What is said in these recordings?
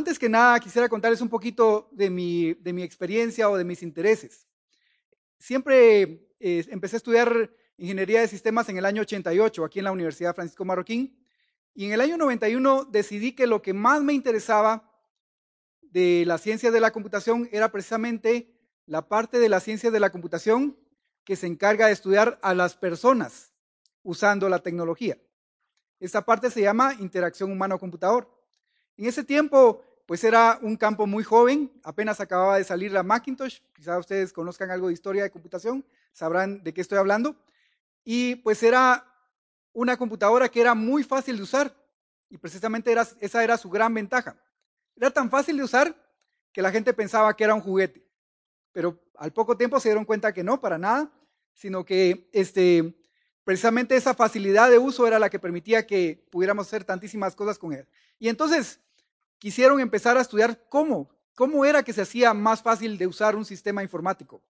Antes que nada, quisiera contarles un poquito de mi, de mi experiencia o de mis intereses. Siempre eh, empecé a estudiar ingeniería de sistemas en el año 88 aquí en la Universidad Francisco Marroquín y en el año 91 decidí que lo que más me interesaba de la ciencia de la computación era precisamente la parte de la ciencia de la computación que se encarga de estudiar a las personas usando la tecnología. Esta parte se llama interacción humano-computador. En ese tiempo, pues era un campo muy joven, apenas acababa de salir la Macintosh, quizás ustedes conozcan algo de historia de computación, sabrán de qué estoy hablando, y pues era una computadora que era muy fácil de usar, y precisamente esa era su gran ventaja. Era tan fácil de usar que la gente pensaba que era un juguete, pero al poco tiempo se dieron cuenta que no, para nada, sino que este, precisamente esa facilidad de uso era la que permitía que pudiéramos hacer tantísimas cosas con él. Y entonces quisieron empezar a estudiar cómo, cómo era que se hacía más fácil de usar un sistema informático.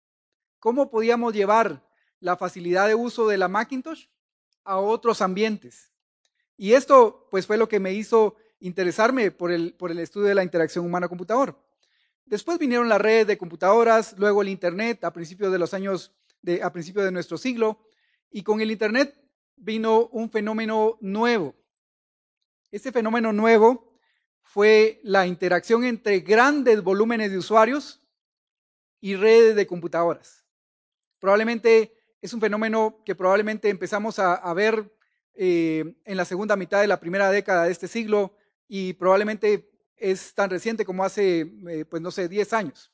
¿Cómo podíamos llevar la facilidad de uso de la Macintosh a otros ambientes? Y esto pues fue lo que me hizo interesarme por el, por el estudio de la interacción humano-computador. Después vinieron las redes de computadoras, luego el Internet a principios de los años, a principios de nuestro siglo, y con el Internet vino un fenómeno nuevo. Este fenómeno nuevo fue la interacción entre grandes volúmenes de usuarios y redes de computadoras. Probablemente es un fenómeno que probablemente empezamos a, ver eh, en la segunda mitad de la primera década de este siglo y probablemente es tan reciente como hace, eh, pues no sé, 10 años.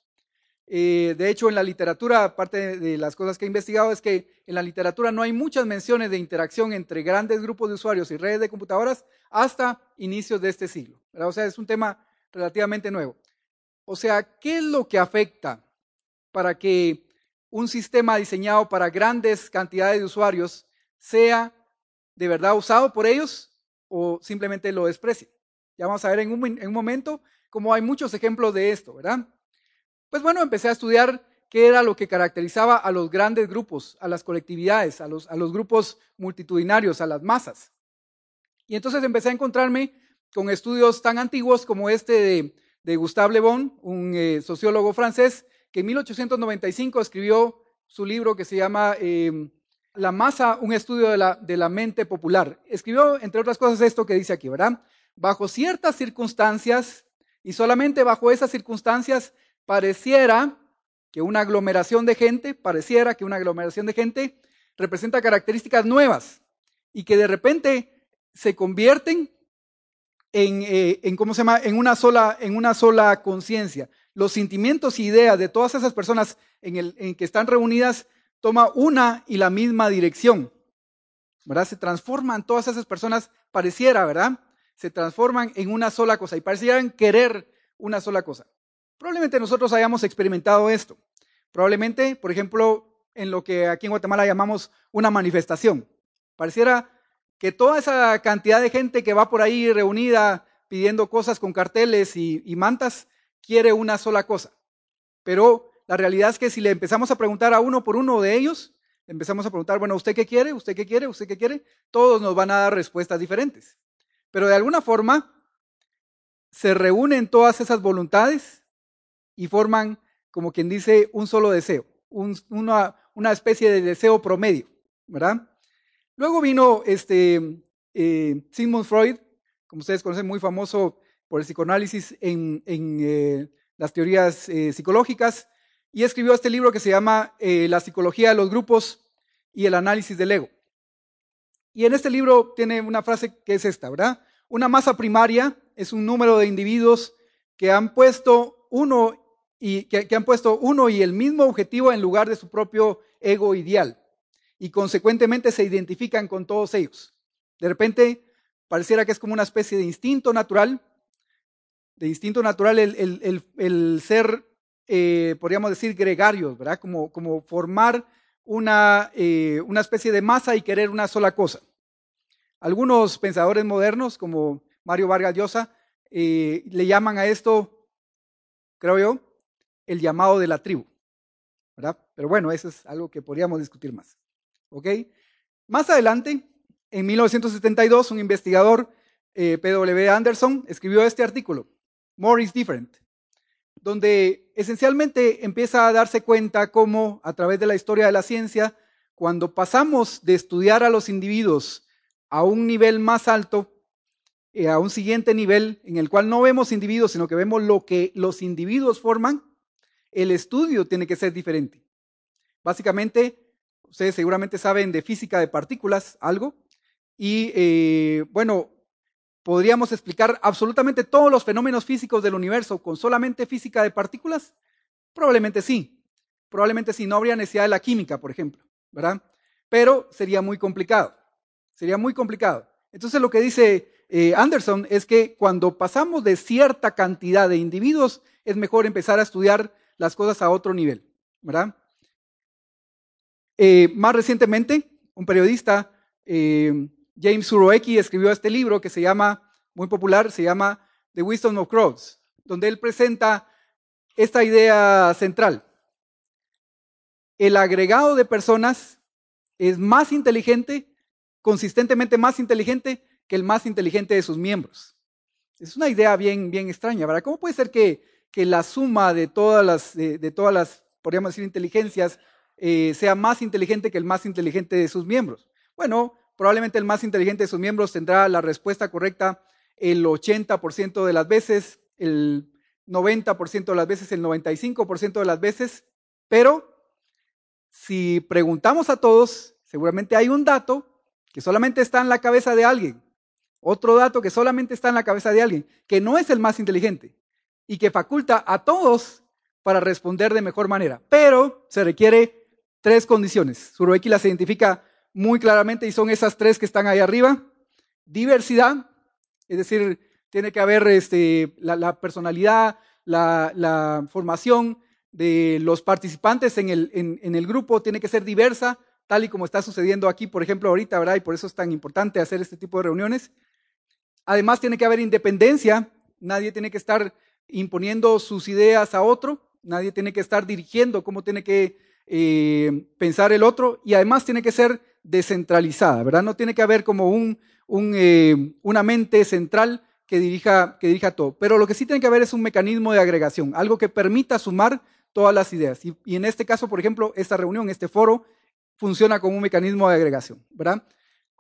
Eh, de hecho, en la literatura, aparte de las cosas que he investigado, es que en la literatura no hay muchas menciones de interacción entre grandes grupos de usuarios y redes de computadoras hasta inicios de este siglo. O sea, es un tema relativamente nuevo. O sea, ¿qué es lo que afecta para que un sistema diseñado para grandes cantidades de usuarios sea de verdad usado por ellos o simplemente lo desprecie? Ya vamos a ver en un, en un momento cómo hay muchos ejemplos de esto, ¿verdad? Pues bueno, empecé a estudiar qué era lo que caracterizaba a los grandes grupos, a las colectividades, a los, a los grupos multitudinarios, a las masas. Y entonces empecé a encontrarme con estudios tan antiguos como este de, de Gustave Le Bon, un eh, sociólogo francés, que en 1895 escribió su libro que se llama em, La masa, un estudio de la, de la mente popular. Escribió, entre otras cosas, esto que dice aquí, ¿verdad? Bajo ciertas circunstancias, y solamente bajo esas circunstancias, pareciera que una aglomeración de gente, pareciera que una aglomeración de gente representa características nuevas y que de repente se convierten en, eh, en ¿cómo se llama? En una sola, en una sola conciencia. Los sentimientos y ideas de todas esas personas en, el, en que están reunidas toma una y la misma dirección. ¿Verdad? Se transforman todas esas personas, pareciera, ¿verdad? Se transforman en una sola cosa y parecieran querer una sola cosa. Probablemente nosotros hayamos experimentado esto. Probablemente, por ejemplo, en lo que aquí en Guatemala llamamos una manifestación. Pareciera que toda esa cantidad de gente que va por ahí reunida pidiendo cosas con carteles y, mantas quiere una sola cosa. Pero la realidad es que si le empezamos a preguntar a uno por uno de ellos, empezamos a preguntar, bueno, ¿usted qué quiere? ¿Usted qué quiere? ¿Usted qué quiere? Todos nos van a dar respuestas diferentes. Pero de alguna forma se reúnen todas esas voluntades y forman, como quien dice, un solo deseo, una, una, especie de deseo promedio, ¿verdad? Luego vino este, eh, Sigmund Freud, como ustedes conocen, muy famoso por el psicoanálisis en, en eh, las teorías eh, psicológicas, y escribió este libro que se llama La psicología de los grupos y el análisis del ego. Y en este libro tiene una frase que es esta, ¿verdad? Una masa primaria es un número de individuos que han puesto uno y que, han puesto uno y el mismo objetivo en lugar de su propio ego ideal y consecuentemente se identifican con todos ellos. De repente pareciera que es como una especie de instinto natural, de instinto natural el, ser, eh, podríamos decir, gregarios, ¿verdad? Como, como formar una, eh, una especie de masa y querer una sola cosa. Algunos pensadores modernos, como Mario Vargas Llosa, eh, le llaman a esto, creo yo, el llamado de la tribu. ¿verdad? Pero bueno, eso es algo que podríamos discutir más. Más adelante, en 1972, un investigador, eh, P.W. Anderson, escribió este artículo, More is Different, donde esencialmente empieza a darse cuenta cómo a través de la historia de la ciencia, cuando pasamos de estudiar a los individuos a un nivel más alto, eh, a un siguiente nivel en el cual no vemos individuos, sino que vemos lo que los individuos forman, el estudio tiene que ser diferente. Básicamente, ustedes seguramente saben de física de partículas algo, y eh, bueno, podríamos explicar absolutamente todos los fenómenos físicos del universo con solamente física de partículas. Probablemente sí, probablemente sí, no habría necesidad de la química, por ejemplo, ¿verdad? Pero sería muy complicado, sería muy complicado. Entonces lo que dice eh, Anderson es que cuando pasamos de cierta cantidad de individuos, es mejor empezar a estudiar las cosas a otro nivel, ¿verdad? Eh, más recientemente, un periodista, eh, James Suroeki, escribió este libro que se llama, muy popular, se llama The Wisdom of Crowds, donde él presenta esta idea central. El agregado de personas es más inteligente, consistentemente más inteligente que el más inteligente de sus miembros. Es una idea bien, bien extraña, ¿verdad? ¿Cómo puede ser que que la suma de todas las, de, todas las podríamos decir, inteligencias eh, sea más inteligente que el más inteligente de sus miembros. Bueno, probablemente el más inteligente de sus miembros tendrá la respuesta correcta el 80% de las veces, el 90% de las veces, el 95% de las veces, pero si preguntamos a todos, seguramente hay un dato que solamente está en la cabeza de alguien, otro dato que solamente está en la cabeza de alguien, que no es el más inteligente y que faculta a todos para responder de mejor manera. Pero se requiere tres condiciones. Suroeki las identifica muy claramente y son esas tres que están ahí arriba. Diversidad, es decir, tiene que haber este, la, personalidad, la, formación de los participantes en el, en el grupo tiene que ser diversa, tal y como está sucediendo aquí, por ejemplo, ahorita, ¿verdad? Y por eso es tan importante hacer este tipo de reuniones. Además, tiene que haber independencia, nadie tiene que estar imponiendo sus ideas a otro, nadie tiene que estar dirigiendo cómo tiene que eh, pensar el otro y además tiene que ser descentralizada, ¿verdad? No tiene que haber como eh, una mente central que dirija, que dirija todo. Pero lo que sí tiene que haber es un mecanismo de agregación, algo que permita sumar todas las ideas. Y, y en este caso, por ejemplo, esta reunión, este foro, funciona como un mecanismo de agregación, ¿verdad?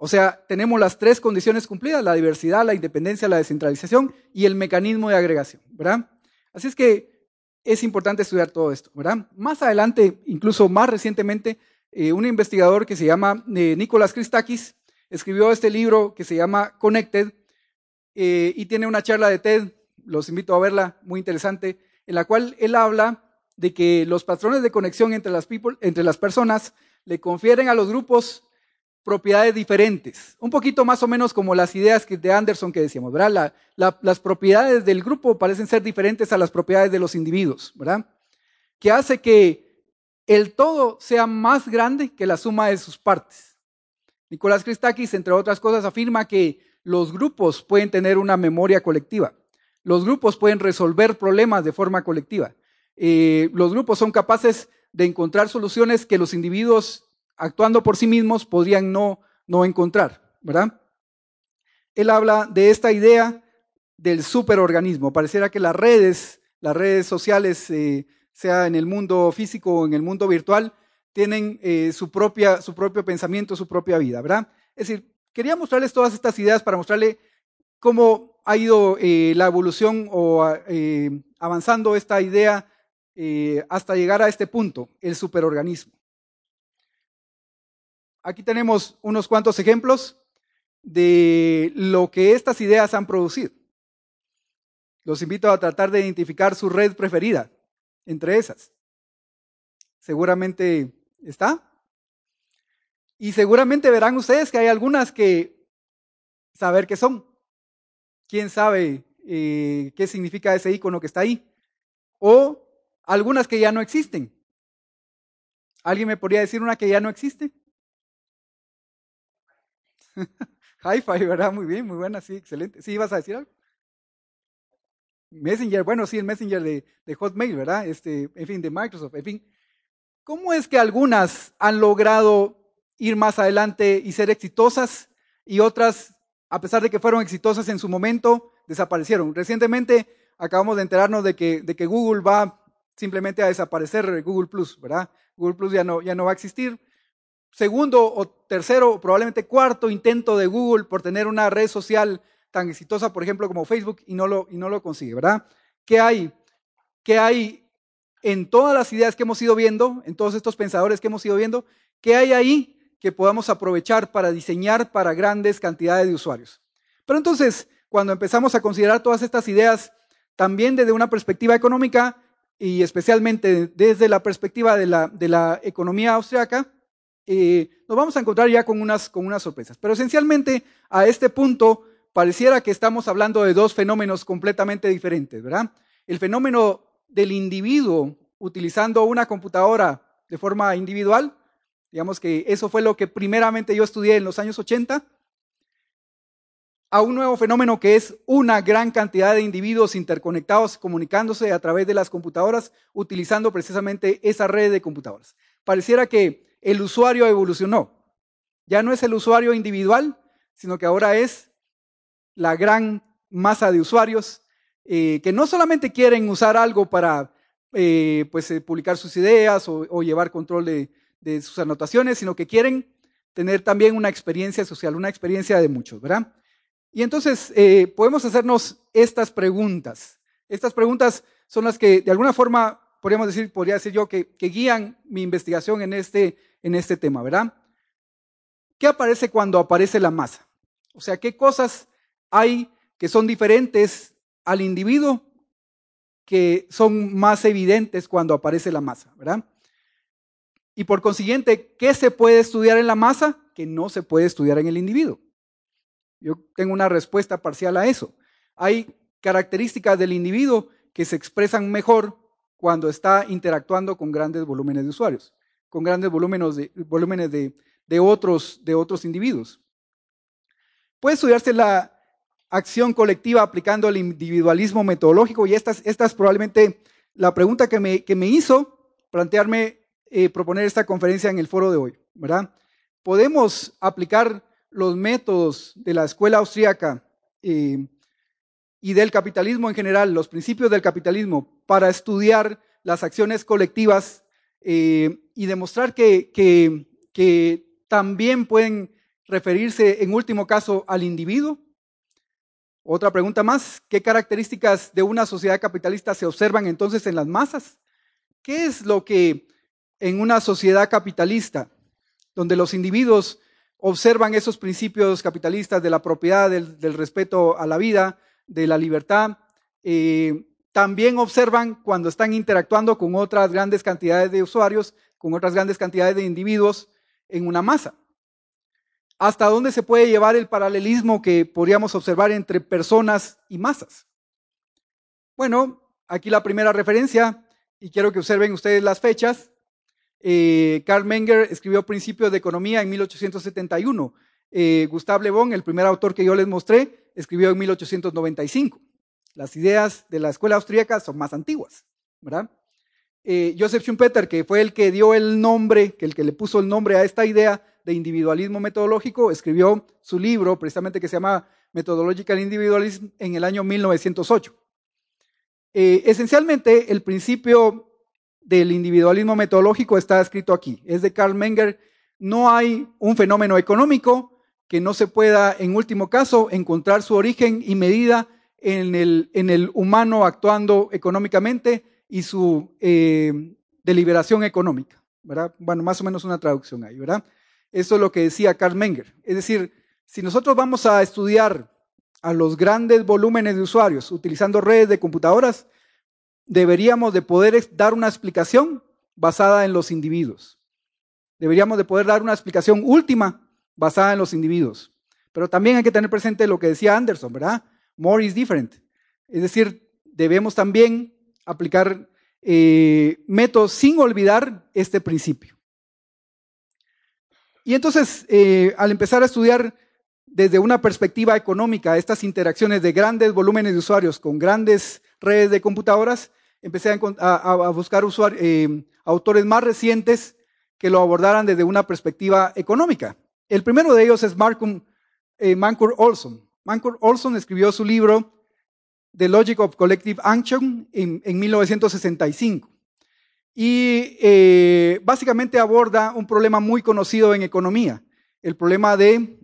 O sea, tenemos las tres condiciones cumplidas, la diversidad, la independencia, la descentralización y el mecanismo de agregación, ¿verdad? Así es que es importante estudiar todo esto, ¿verdad? Más adelante, incluso más recientemente, eh, un investigador que se llama eh, Nicolás Christakis escribió este libro que se llama Connected eh, y tiene una charla de TED, los invito a verla, muy interesante, en la cual él habla de que los patrones de conexión entre las, people, entre las personas le confieren a los grupos propiedades diferentes, un poquito más o menos como las ideas de Anderson que decíamos, ¿verdad? las propiedades del grupo parecen ser diferentes a las propiedades de los individuos, ¿verdad? Que hace que el todo sea más grande que la suma de sus partes. Nicolás Christakis, entre otras cosas, afirma que los grupos pueden tener una memoria colectiva, los grupos pueden resolver problemas de forma colectiva, eh, los grupos son capaces de encontrar soluciones que los individuos actuando por sí mismos podrían no, no encontrar, ¿verdad? Él habla de esta idea del superorganismo. Pareciera que las redes, las redes sociales, eh, sea en el mundo físico o en el mundo virtual, tienen eh, su, propia, su propio pensamiento, su propia vida, ¿verdad? Es decir, quería mostrarles todas estas ideas para mostrarle cómo ha ido eh, la evolución o avanzando esta idea hasta llegar a este punto, el superorganismo. Aquí tenemos unos cuantos ejemplos de lo que estas ideas han producido. Los invito a tratar de identificar su red preferida entre esas. Seguramente está. Y seguramente verán ustedes que hay algunas que saber qué son. ¿Quién sabe eh, qué significa ese icono que está ahí? O algunas que ya no existen. ¿Alguien me podría decir una que ya no existe? Hi-Fi, ¿verdad? Muy bien, muy buena, sí, excelente. ¿Sí ibas a decir algo? Messenger, bueno, sí, el Messenger de, Hotmail, ¿verdad? Este, en fin, de Microsoft, en fin. ¿Cómo es que algunas han logrado ir más adelante y ser exitosas y otras, a pesar de que fueron exitosas en su momento, desaparecieron? Recientemente, acabamos de enterarnos de que, de que Google va simplemente a desaparecer Google Plus, ¿verdad? Google Plus ya no, ya no va a existir. Segundo o tercero, probablemente cuarto intento de Google por tener una red social tan exitosa, por ejemplo, como Facebook, y no lo, y no lo consigue, ¿verdad? ¿Qué hay? ¿Qué hay en todas las ideas que hemos ido viendo, en todos estos pensadores que hemos ido viendo? ¿Qué hay ahí que podamos aprovechar para diseñar para grandes cantidades de usuarios? Pero entonces, cuando empezamos a considerar todas estas ideas, también desde una perspectiva económica, y especialmente desde la perspectiva de la, de la economía austriaca, eh, nos vamos a encontrar ya con unas, con unas sorpresas. Pero esencialmente, a este punto, pareciera que estamos hablando de dos fenómenos completamente diferentes, ¿verdad? El fenómeno del individuo utilizando una computadora de forma individual, digamos que eso fue lo que primeramente yo estudié en los años 80, a un nuevo fenómeno que es una gran cantidad de individuos interconectados comunicándose a través de las computadoras utilizando precisamente esa red de computadoras. Pareciera que el usuario evolucionó. Ya no es el usuario individual, sino que ahora es la gran masa de usuarios eh, que no solamente quieren usar algo para eh, pues, eh, publicar sus ideas o, llevar control de, sus anotaciones, sino que quieren tener también una experiencia social, una experiencia de muchos, ¿verdad? Y entonces podemos hacernos estas preguntas. Estas preguntas son las que de alguna forma podríamos decir, podría decir yo, que, guían mi investigación en este, en este tema, ¿verdad? ¿Qué aparece cuando aparece la masa? O sea, ¿qué cosas hay que son diferentes al individuo que son más evidentes cuando aparece la masa, ¿verdad? Y por consiguiente, ¿qué se puede estudiar en la masa que no se puede estudiar en el individuo? Yo tengo una respuesta parcial a eso. Hay características del individuo que se expresan mejor cuando está interactuando con grandes volúmenes de usuarios, con grandes volúmenes de, volúmenes de, otros, de otros individuos. Puede estudiarse la acción colectiva aplicando el individualismo metodológico y esta, es probablemente la pregunta que me, que me hizo plantearme eh, proponer esta conferencia en el foro de hoy, ¿verdad? Podemos aplicar los métodos de la escuela austríaca eh, y del capitalismo en general, los principios del capitalismo, para estudiar las acciones colectivas eh, y demostrar que, que, también pueden referirse en último caso al individuo. Otra pregunta más, ¿qué características de una sociedad capitalista se observan entonces en las masas? ¿Qué es lo que en una sociedad capitalista, donde los individuos observan esos principios capitalistas de la propiedad, del, respeto a la vida, de la libertad. Eh, también observan cuando están interactuando con otras grandes cantidades de usuarios, con otras grandes cantidades de individuos en una masa. ¿Hasta dónde se puede llevar el paralelismo que podríamos observar entre personas y masas? Bueno, aquí la primera referencia, y quiero que observen ustedes las fechas. Eh, Karl Menger escribió Principios de Economía en 1871. Eh, Gustave Le Bon, el primer autor que yo les mostré, escribió en 1895. Las ideas de la escuela austríaca son más antiguas, ¿verdad? Eh, Joseph Schumpeter, que fue el que dio el nombre, que el que le puso el nombre a esta idea de individualismo metodológico, escribió su libro precisamente que se llama Methodological Individualism en el año 1908. esencialmente, el principio del individualismo metodológico está escrito aquí. Es de Karl Menger. No hay un fenómeno económico que no se pueda, en último caso, encontrar su origen y medida en el, en el humano actuando económicamente y su eh, deliberación económica. ¿verdad? Bueno, más o menos una traducción ahí, ¿verdad? Eso es lo que decía Karl Menger. Es decir, si nosotros vamos a estudiar a los grandes volúmenes de usuarios utilizando redes de computadoras, deberíamos de poder dar una explicación basada en los individuos. Deberíamos de poder dar una explicación última basada en los individuos. Pero también hay que tener presente lo que decía Anderson, ¿verdad? More is different. Es decir, debemos también aplicar eh, métodos sin olvidar este principio. Y entonces, eh, al empezar a estudiar desde una perspectiva económica estas interacciones de grandes volúmenes de usuarios con grandes redes de computadoras, empecé a, buscar eh, autores más recientes que lo abordaran desde una perspectiva económica. El primero de ellos es Marcum, eh, Mancur Olson. Mancur Olson escribió su libro The Logic of Collective Action en, 1965. Y eh, básicamente aborda un problema muy conocido en economía, el problema de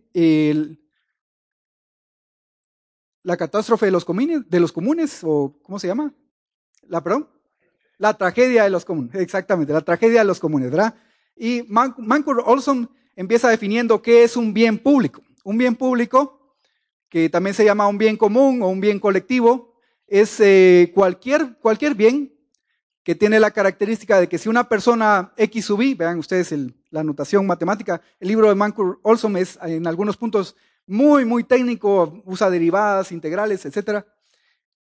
la catástrofe de los, comunes, de los comunes, o ¿cómo se llama? ¿La, perdón? La tragedia de los comunes, exactamente, la tragedia de los comunes. Y Mancur Olson empieza definiendo qué es un bien público. Un bien público, que también se llama un bien común o un bien colectivo, es eh, cualquier, cualquier bien que tiene la característica de que si una persona X sub Y, vean ustedes la anotación matemática, el libro de Mancur Olson es en algunos puntos muy, muy técnico, usa derivadas, integrales, etcétera,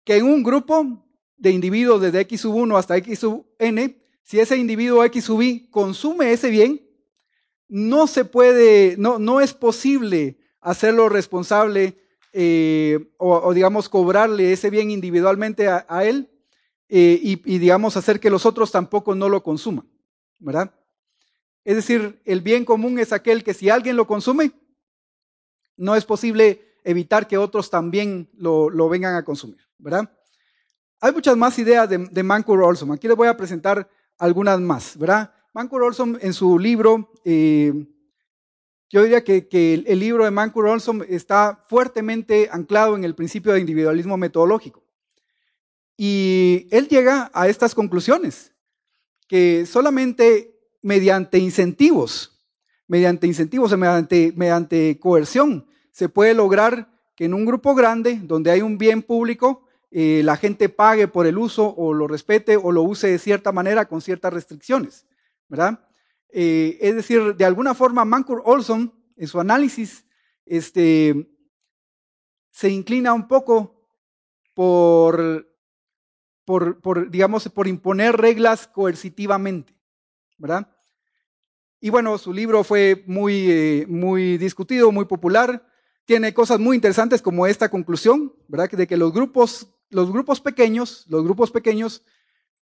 que en un grupo de individuos desde X sub 1 hasta X sub n, si ese individuo X sub y consume ese bien, no se puede, no, no es posible hacerlo responsable eh, o, digamos, cobrarle ese bien individualmente a, él eh, y, digamos, hacer que los otros tampoco no lo consuman, ¿verdad? Es decir, el bien común es aquel que si alguien lo consume, no es posible evitar que otros también lo, lo vengan a consumir, ¿verdad? Hay muchas más ideas de, de Mancur Olson. Aquí les voy a presentar algunas más, ¿verdad? Mancur Olson en su libro, eh, yo diría que, el, libro de Mancur Olson está fuertemente anclado en el principio de individualismo metodológico. Y él llega a estas conclusiones, que solamente mediante incentivos, mediante incentivos, mediante, mediante coerción, se puede lograr que en un grupo grande, donde hay un bien público, eh, la gente pague por el uso o lo respete o lo use de cierta manera con ciertas restricciones, ¿verdad? Eh, es decir, de alguna forma, Mancur Olson, en su análisis, este, se inclina un poco por, por, digamos, por imponer reglas coercitivamente, ¿verdad? Y bueno, su libro fue muy, eh, muy discutido, muy popular. Tiene cosas muy interesantes como esta conclusión, ¿verdad? De que los grupos los grupos pequeños, los grupos pequeños,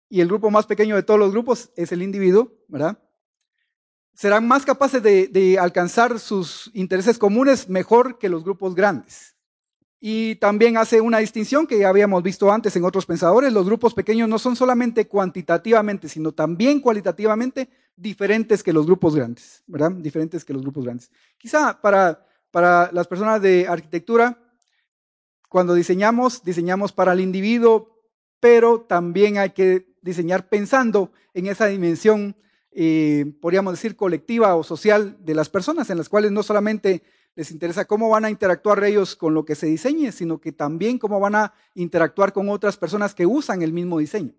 y el grupo más pequeño de todos los grupos es el individuo, ¿verdad? Serán más capaces de, alcanzar sus intereses comunes mejor que los grupos grandes. Y también hace una distinción que ya habíamos visto antes en otros pensadores. Los grupos pequeños no son solamente cuantitativamente, sino también cualitativamente diferentes que los grupos grandes, ¿verdad? Diferentes que los grupos grandes. Quizá para, para las personas de arquitectura cuando diseñamos, diseñamos para el individuo, pero también hay que diseñar pensando en esa dimensión, eh, podríamos decir, colectiva o social de las personas, en las cuales no solamente les interesa cómo van a interactuar ellos con lo que se diseñe, sino que también cómo van a interactuar con otras personas que usan el mismo diseño.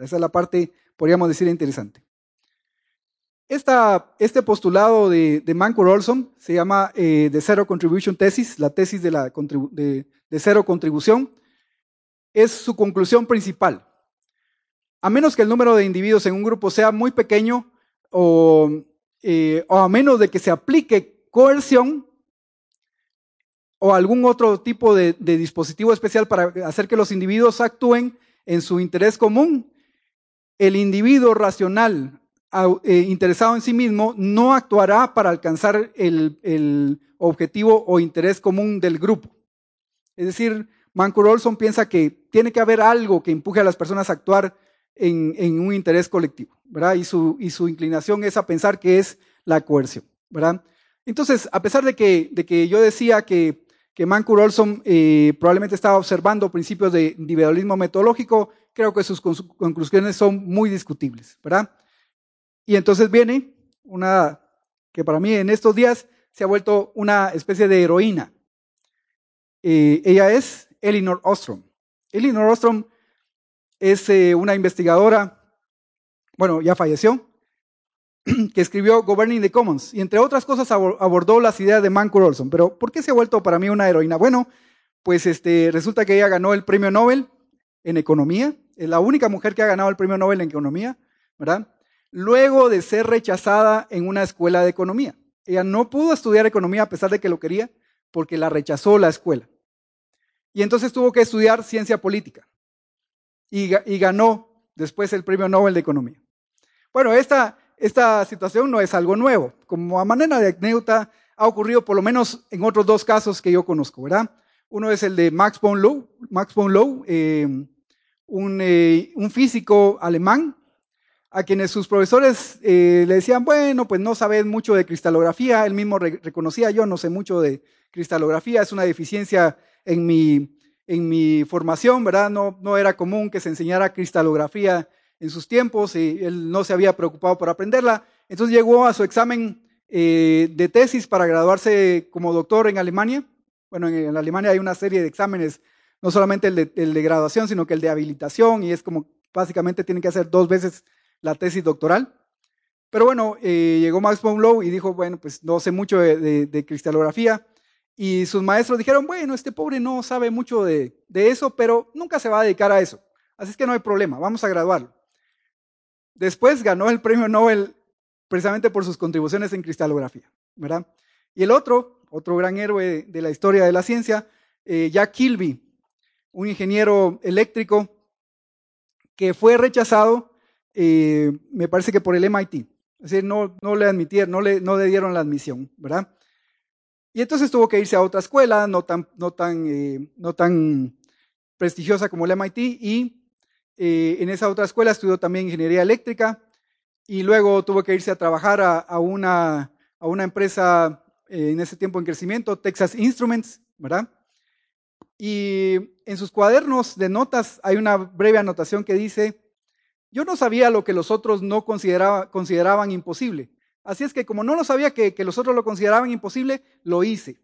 Esa es la parte, podríamos decir, interesante. este postulado de, de Mancur Olson se llama eh, The Zero Contribution Thesis, la tesis de, la, de, de cero contribución, es su conclusión principal. A menos que el número de individuos en un grupo sea muy pequeño o, eh, a menos de que se aplique coerción o algún otro tipo de, dispositivo especial para hacer que los individuos actúen en su interés común, el individuo racional eh, interesado en sí mismo no actuará para alcanzar el objetivo o interés común del grupo. Es decir, Mancur Olson piensa que tiene que haber algo que empuje a las personas a actuar en, un interés colectivo, ¿verdad? Y su, y su, inclinación es a pensar que es la coerción, ¿verdad? Entonces, a pesar de que, de que yo decía que, que Mancur Olson eh, probablemente estaba observando principios de individualismo metodológico, creo que sus conclusiones son muy discutibles, ¿verdad? Y entonces viene una que para mí en estos días se ha vuelto una especie de heroína, eh, ella es Elinor Ostrom. Elinor Ostrom es eh, una investigadora, bueno, ya falleció, que escribió Governing the Commons y entre otras cosas abordó las ideas de Mancur Olson. Pero ¿por qué se ha vuelto para mí una heroína? Bueno, pues este, resulta que ella ganó el premio Nobel en economía, es la única mujer que ha ganado el premio Nobel en economía, ¿verdad? Luego de ser rechazada en una escuela de economía. Ella no pudo estudiar economía a pesar de que lo quería porque la rechazó la escuela. Y entonces tuvo que estudiar ciencia política. Y, ganó después el premio Nobel de Economía. Bueno, esta, esta situación no es algo nuevo. Como a manera de anécdota, ha ocurrido por lo menos en otros dos casos que yo conozco, ¿verdad? Uno es el de Max von Max von eh, un, eh, un, físico alemán, a quienes sus profesores le decían, bueno, pues no sabes mucho de cristalografía, él mismo reconocía, yo no sé mucho de cristalografía, es una deficiencia en mi, en mi formación, ¿verdad? No, no era común que se enseñara cristalografía en sus tiempos y él no se había preocupado por aprenderla. Entonces llegó a su examen eh, de tesis para graduarse como doctor en Alemania. Bueno, en, Alemania hay una serie de exámenes, no solamente el de, graduación, sino que el de habilitación, y es como básicamente tienen que hacer dos veces la tesis doctoral. Pero bueno, eh, llegó Max von Lowe y dijo, bueno, pues no sé mucho de, cristalografía. Y sus maestros dijeron, bueno, este pobre no sabe mucho de, de, eso, pero nunca se va a dedicar a eso. Así es que no hay problema, vamos a graduarlo. Después ganó el premio Nobel precisamente por sus contribuciones en cristalografía, ¿verdad? Y el otro, otro gran héroe de la historia de la ciencia, eh, Jack Kilby, un ingeniero eléctrico que fue rechazado, eh, me parece que por el MIT. Es decir, no, no le admitieron, no le, no le dieron la admisión, ¿verdad? Y entonces tuvo que irse a otra escuela, no tan, no tan, eh, no tan prestigiosa como el MIT, y eh, en esa otra escuela estudió también ingeniería eléctrica y luego tuvo que irse a trabajar a, una, a una, empresa eh, en ese tiempo en crecimiento, Texas Instruments, ¿verdad? Y en sus cuadernos de notas hay una breve anotación que dice, yo no sabía lo que los otros no consideraban imposible. Así es que como no lo sabía que, que los otros lo consideraban imposible, lo hice.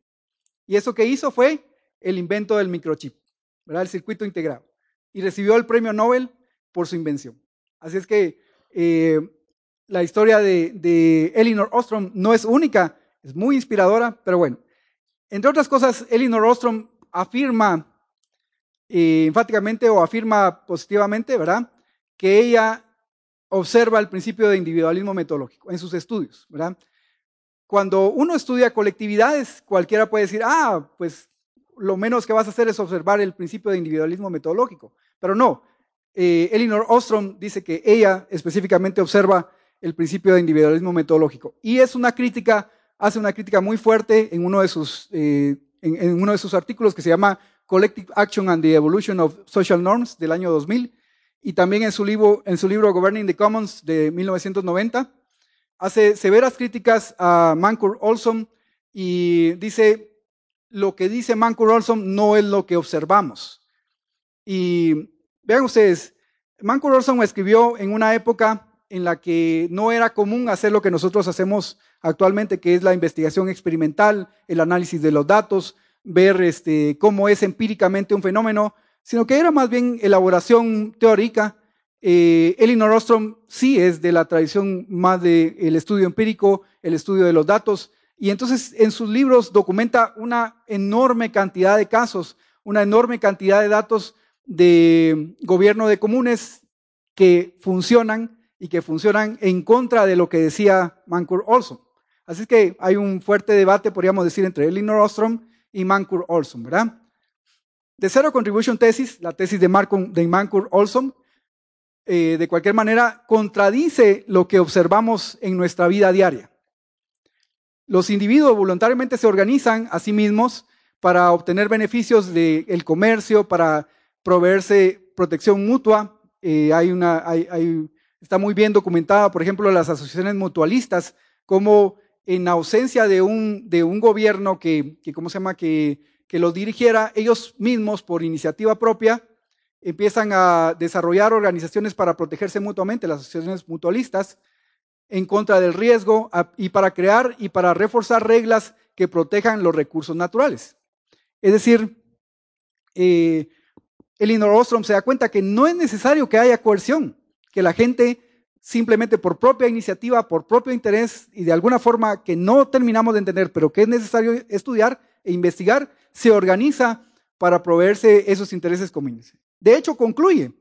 Y eso que hizo fue el invento del microchip, ¿verdad? El circuito integrado y recibió el premio Nobel por su invención. Así es que eh, la historia de, Elinor Ostrom no es única, es muy inspiradora, pero bueno. Entre otras cosas, Elinor Ostrom afirma eh, enfáticamente o afirma positivamente, ¿verdad? Que ella observa el principio de individualismo metodológico en sus estudios. Cuando uno estudia colectividades, cualquiera puede decir, ah, pues lo menos que vas a hacer es observar el principio de individualismo metodológico. Pero no, eh, Elinor Ostrom dice que ella específicamente observa el principio de individualismo metodológico. Y es una crítica, hace una crítica muy fuerte en uno de sus, eh, en, uno de sus artículos que se llama Collective Action and the Evolution of Social Norms del año 2000 y también en su libro, en su libro Governing the Commons de 1990. Hace severas críticas a Mancur Olson y dice lo que dice Mancur Olson no es lo que observamos. Y vean ustedes, Mancur Olson escribió en una época en la que no era común hacer lo que nosotros hacemos actualmente, que es la investigación experimental, el análisis de los datos, ver este, cómo es empíricamente un fenómeno, sino que era más bien elaboración teórica. Eh, Elinor Ostrom sí es de la tradición más del estudio empírico, el estudio de los datos, y entonces en sus libros documenta una enorme cantidad de casos, una enorme cantidad de datos de gobierno de comunes que funcionan y que funcionan en contra de lo que decía Mancur Olson. Así que hay un fuerte debate, podríamos decir, entre Elinor Ostrom y Mancur Olson, ¿verdad? De Zero Contribution Thesis, la tesis de, Mancur Olson, eh, de cualquier manera, contradice lo que observamos en nuestra vida diaria. Los individuos voluntariamente se organizan a sí mismos para obtener beneficios del comercio, para proveerse protección mutua. Eh, hay una, está muy bien documentada, por ejemplo, las asociaciones mutualistas, como en ausencia de un, de un gobierno que, que, ¿cómo se llama?, que, que los dirigiera, ellos mismos, por iniciativa propia, empiezan a desarrollar organizaciones para protegerse mutuamente, las asociaciones mutualistas, en contra del riesgo y para crear y para reforzar reglas que protejan los recursos naturales. Es decir, eh, Elinor Ostrom se da cuenta que no es necesario que haya coerción, que la gente simplemente por propia iniciativa, por propio interés y de alguna forma que no terminamos de entender, pero que es necesario estudiar e investigar, se organiza para proveerse esos intereses comunes. De hecho, concluye,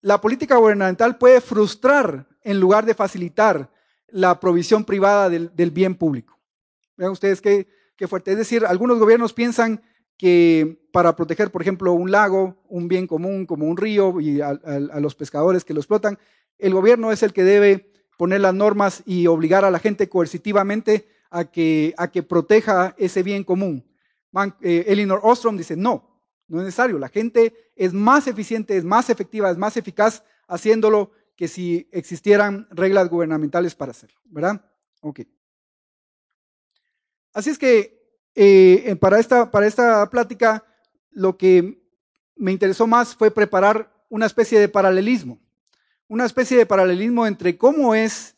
la política gubernamental puede frustrar en lugar de facilitar la provisión privada del, bien público. Vean ustedes qué, fuerte. Es decir, algunos gobiernos piensan que para proteger, por ejemplo, un lago, un bien común como un río y a, los pescadores que lo explotan, el gobierno es el que debe poner las normas y obligar a la gente coercitivamente a que, a que proteja ese bien común. Eh, Elinor Ostrom dice, no, No es necesario. La gente es más eficiente, es más efectiva, es más eficaz haciéndolo que si existieran reglas gubernamentales para hacerlo, ¿verdad? Ok. Así es que eh, para, esta, para esta plática lo que me interesó más fue preparar una especie de paralelismo, una especie de paralelismo entre cómo es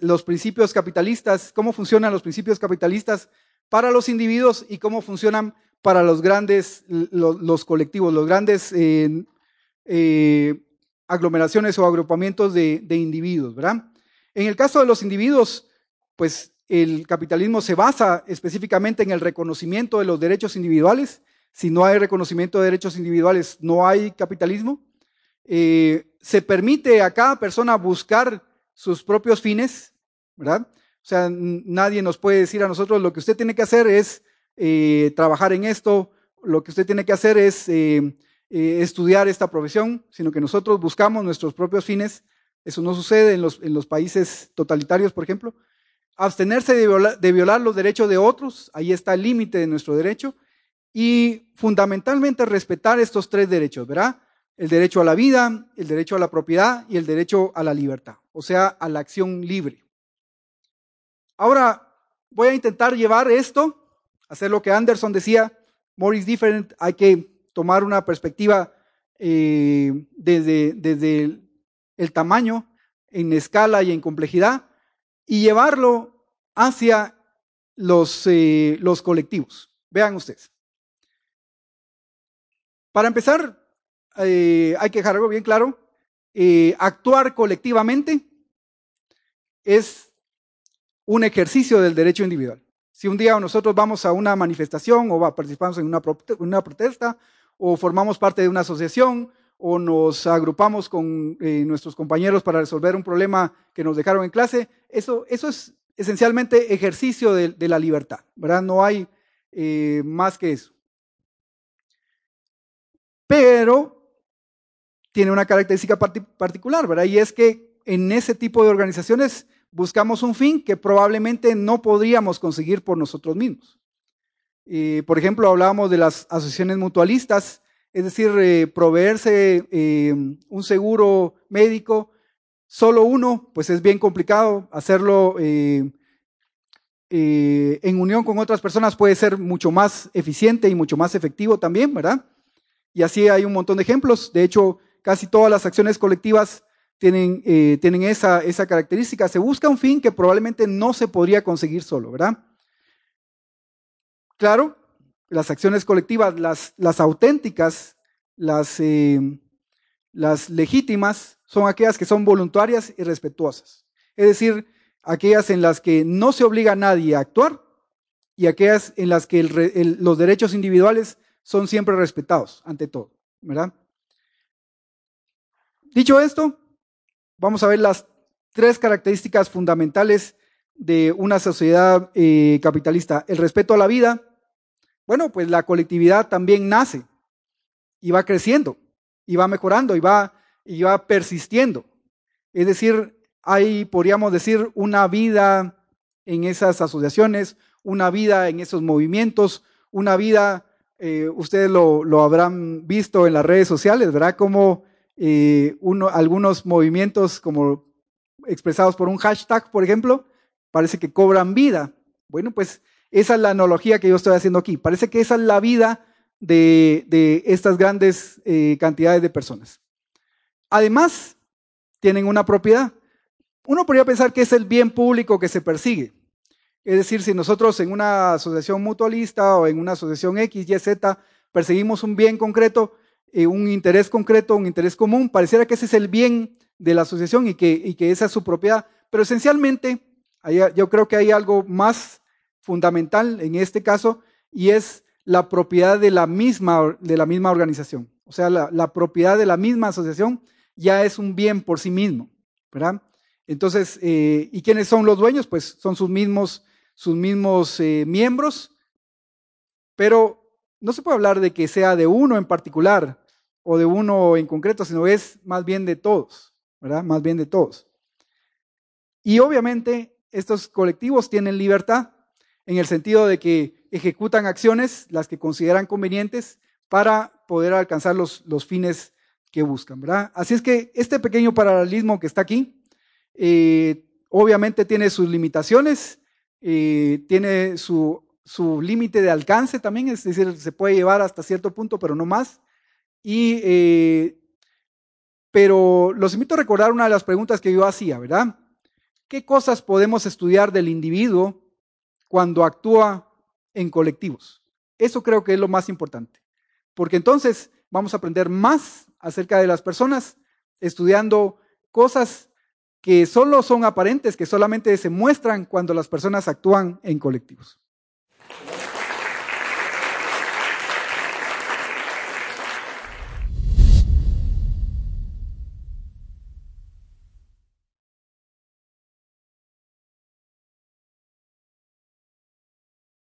los principios capitalistas, cómo funcionan los principios capitalistas para los individuos y cómo funcionan para los grandes, los, colectivos, los grandes eh, eh, aglomeraciones o agrupamientos de, individuos, ¿verdad? En el caso de los individuos, pues el capitalismo se basa específicamente en el reconocimiento de los derechos individuales. Si no hay reconocimiento de derechos individuales, no hay capitalismo. Eh, se permite a cada persona buscar sus propios fines, ¿verdad? O sea, nadie nos puede decir a nosotros lo que usted tiene que hacer es eh, trabajar en esto, lo que usted tiene que hacer es eh, estudiar esta profesión, sino que nosotros buscamos nuestros propios fines. Eso no sucede en los, en los países totalitarios, por ejemplo. Abstenerse de de violar los derechos de otros, ahí está el límite de nuestro derecho. Y fundamentalmente respetar estos tres derechos, ¿verdad? el derecho a la vida, el derecho a la propiedad y el derecho a la libertad, o sea, a la acción libre. Ahora voy a intentar llevar esto, hacer lo que Anderson decía, more is different, hay que tomar una perspectiva eh, desde, desde el, tamaño, en escala y en complejidad, y llevarlo hacia los, eh, los colectivos. Vean ustedes. Para empezar, eh, hay que dejar algo bien claro, actuar colectivamente es un ejercicio del derecho individual. Si un día nosotros vamos a una manifestación o participamos en una, protesta o formamos parte de una asociación o nos agrupamos con eh, nuestros compañeros para resolver un problema que nos dejaron en clase, eso, eso es esencialmente ejercicio de, la libertad, ¿verdad? No hay más que eso. Pero tiene una característica particular, ¿verdad? Y es que en ese tipo de organizaciones buscamos un fin que probablemente no podríamos conseguir por nosotros mismos. por ejemplo, hablábamos de las asociaciones mutualistas, es decir, eh, proveerse eh, un seguro médico, solo uno, pues es bien complicado. Hacerlo eh, en unión con otras personas puede ser mucho más eficiente y mucho más efectivo también, ¿verdad? Y así hay un montón de ejemplos. De hecho, Casi todas las acciones colectivas tienen, eh, tienen esa, esa característica. Se busca un fin que probablemente no se podría conseguir solo, ¿verdad? Claro, las acciones colectivas, las, las auténticas, las, eh, las legítimas, son aquellas que son voluntarias y respetuosas. Es decir, aquellas en las que no se obliga a nadie a actuar y aquellas en las que los derechos individuales son siempre respetados ante todo, ¿verdad? Dicho esto, vamos a ver las tres características fundamentales de una sociedad eh, capitalista. El respeto a la vida. Bueno, pues la colectividad también nace y va creciendo y va mejorando y va, y va persistiendo. Es decir, hay, podríamos decir, una vida en esas asociaciones, una vida en esos movimientos, una vida, eh, ustedes lo, lo, habrán visto en las redes sociales, ¿verdad? Como uno, algunos movimientos como expresados por un hashtag, por ejemplo, parece que cobran vida. Bueno, pues esa es la analogía que yo estoy haciendo aquí. Parece que esa es la vida de, estas grandes eh, cantidades de personas. Además, tienen una propiedad. Uno podría pensar que es el bien público que se persigue. Es decir, si nosotros en una asociación mutualista o en una asociación X, Y, Z perseguimos un bien concreto, eh, un interés concreto, un interés común. Pareciera que ese es el bien de la asociación y que, que esa es su propiedad. Pero esencialmente, yo creo que hay algo más fundamental en este caso y es la propiedad de la misma, de la misma organización. O sea, la, propiedad de la misma asociación ya es un bien por sí mismo, ¿verdad? Entonces, eh, ¿y quiénes son los dueños? Pues son sus mismos, sus mismos eh, miembros, pero no se puede hablar de que sea de uno en particular, o de uno en concreto, sino es más bien de todos, ¿verdad? Más bien de todos. Y obviamente estos colectivos tienen libertad en el sentido de que ejecutan acciones, las que consideran convenientes, para poder alcanzar los, fines que buscan, ¿verdad? Así es que este pequeño paralelismo que está aquí, eh, obviamente tiene sus limitaciones, eh, tiene su, su límite de alcance también, es decir, se puede llevar hasta cierto punto, pero no más. Y, eh, pero los invito a recordar una de las preguntas que yo hacía, ¿verdad? ¿Qué cosas podemos estudiar del individuo cuando actúa en colectivos? Eso creo que es lo más importante, porque entonces vamos a aprender más acerca de las personas estudiando cosas que solo son aparentes, que solamente se muestran cuando las personas actúan en colectivos.